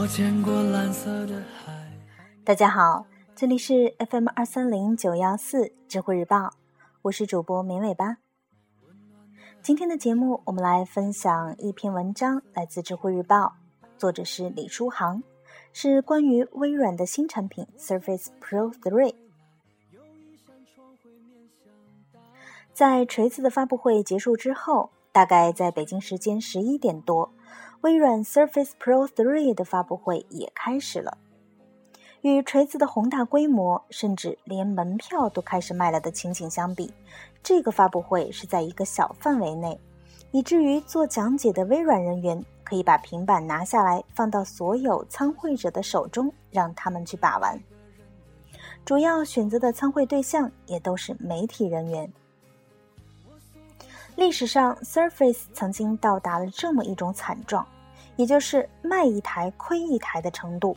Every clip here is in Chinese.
我见过蓝色的海。大家好，这里是 FM 二三零九幺四知乎日报，我是主播绵尾巴。今天的节目，我们来分享一篇文章，来自知乎日报，作者是李书航，是关于微软的新产品 Surface Pro 3。在锤子的发布会结束之后，大概在北京时间十一点多，微软 Surface Pro 3的发布会也开始了。与锤子的宏大规模，甚至连门票都开始卖了的情景相比，这个发布会是在一个小范围内，以至于做讲解的微软人员可以把平板拿下来放到所有参会者的手中，让他们去把玩。主要选择的参会对象也都是媒体人员。历史上，Surface 曾经到达了这么一种惨状，也就是卖一台亏一台的程度。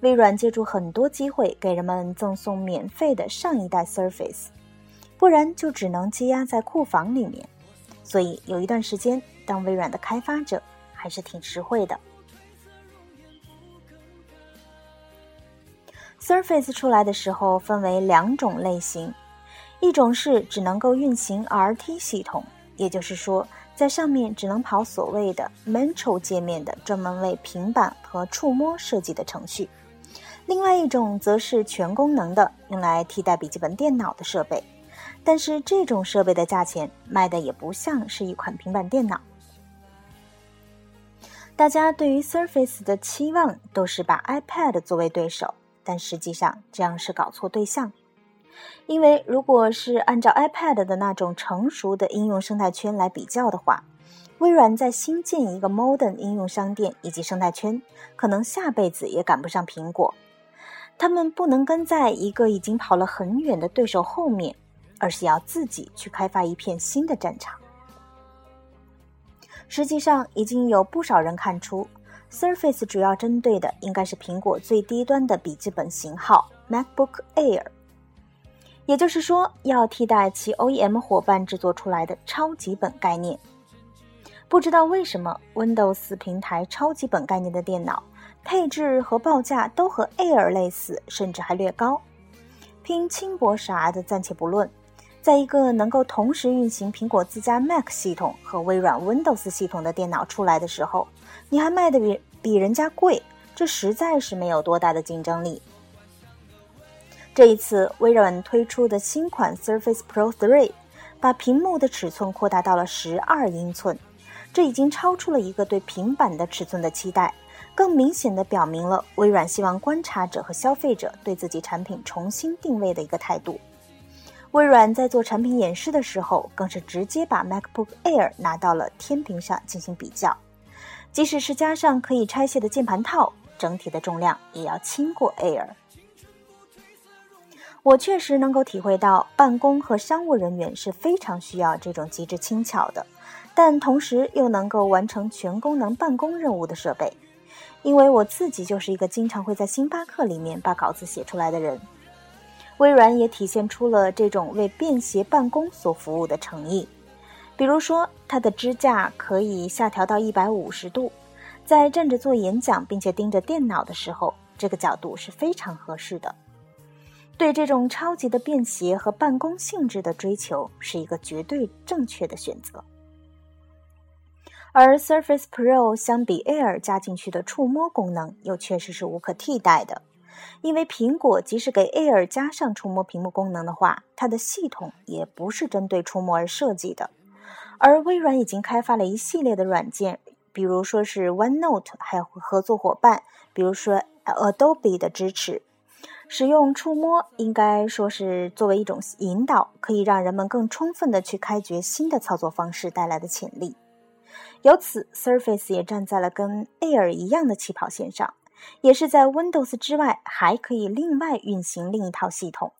微软借助很多机会给人们赠送免费的上一代 Surface，不然就只能积压在库房里面。所以有一段时间，当微软的开发者还是挺实惠的。Surface 出来的时候分为两种类型，一种是只能够运行 RT 系统，也就是说，在上面只能跑所谓的 Metro 界面的专门为平板和触摸设计的程序。另外一种则是全功能的，用来替代笔记本电脑的设备，但是这种设备的价钱卖的也不像是一款平板电脑。大家对于 Surface 的期望都是把 iPad 作为对手，但实际上这样是搞错对象，因为如果是按照 iPad 的那种成熟的应用生态圈来比较的话，微软在新建一个 Modern 应用商店以及生态圈，可能下辈子也赶不上苹果。他们不能跟在一个已经跑了很远的对手后面，而是要自己去开发一片新的战场。实际上，已经有不少人看出，Surface 主要针对的应该是苹果最低端的笔记本型号 MacBook Air，也就是说，要替代其 OEM 伙伴制作出来的超级本概念。不知道为什么，Windows 平台超级本概念的电脑。配置和报价都和 Air 类似，甚至还略高。拼轻薄啥的暂且不论，在一个能够同时运行苹果自家 Mac 系统和微软 Windows 系统的电脑出来的时候，你还卖的比比人家贵，这实在是没有多大的竞争力。这一次，微软推出的新款 Surface Pro 3，把屏幕的尺寸扩大到了十二英寸，这已经超出了一个对平板的尺寸的期待。更明显的表明了微软希望观察者和消费者对自己产品重新定位的一个态度。微软在做产品演示的时候，更是直接把 MacBook Air 拿到了天平上进行比较，即使是加上可以拆卸的键盘套，整体的重量也要轻过 Air。我确实能够体会到，办公和商务人员是非常需要这种极致轻巧的，但同时又能够完成全功能办公任务的设备。因为我自己就是一个经常会在星巴克里面把稿子写出来的人，微软也体现出了这种为便携办公所服务的诚意。比如说，它的支架可以下调到一百五十度，在站着做演讲并且盯着电脑的时候，这个角度是非常合适的。对这种超级的便携和办公性质的追求，是一个绝对正确的选择。而 Surface Pro 相比 Air 加进去的触摸功能，又确实是无可替代的。因为苹果即使给 Air 加上触摸屏幕功能的话，它的系统也不是针对触摸而设计的。而微软已经开发了一系列的软件，比如说是 OneNote，还有合作伙伴，比如说 Adobe 的支持，使用触摸应该说是作为一种引导，可以让人们更充分的去开掘新的操作方式带来的潜力。由此，Surface 也站在了跟 Air 一样的起跑线上，也是在 Windows 之外还可以另外运行另一套系统，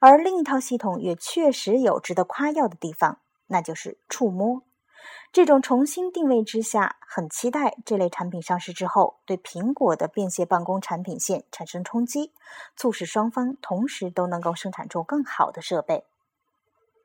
而另一套系统也确实有值得夸耀的地方，那就是触摸。这种重新定位之下，很期待这类产品上市之后对苹果的便携办公产品线产生冲击，促使双方同时都能够生产出更好的设备。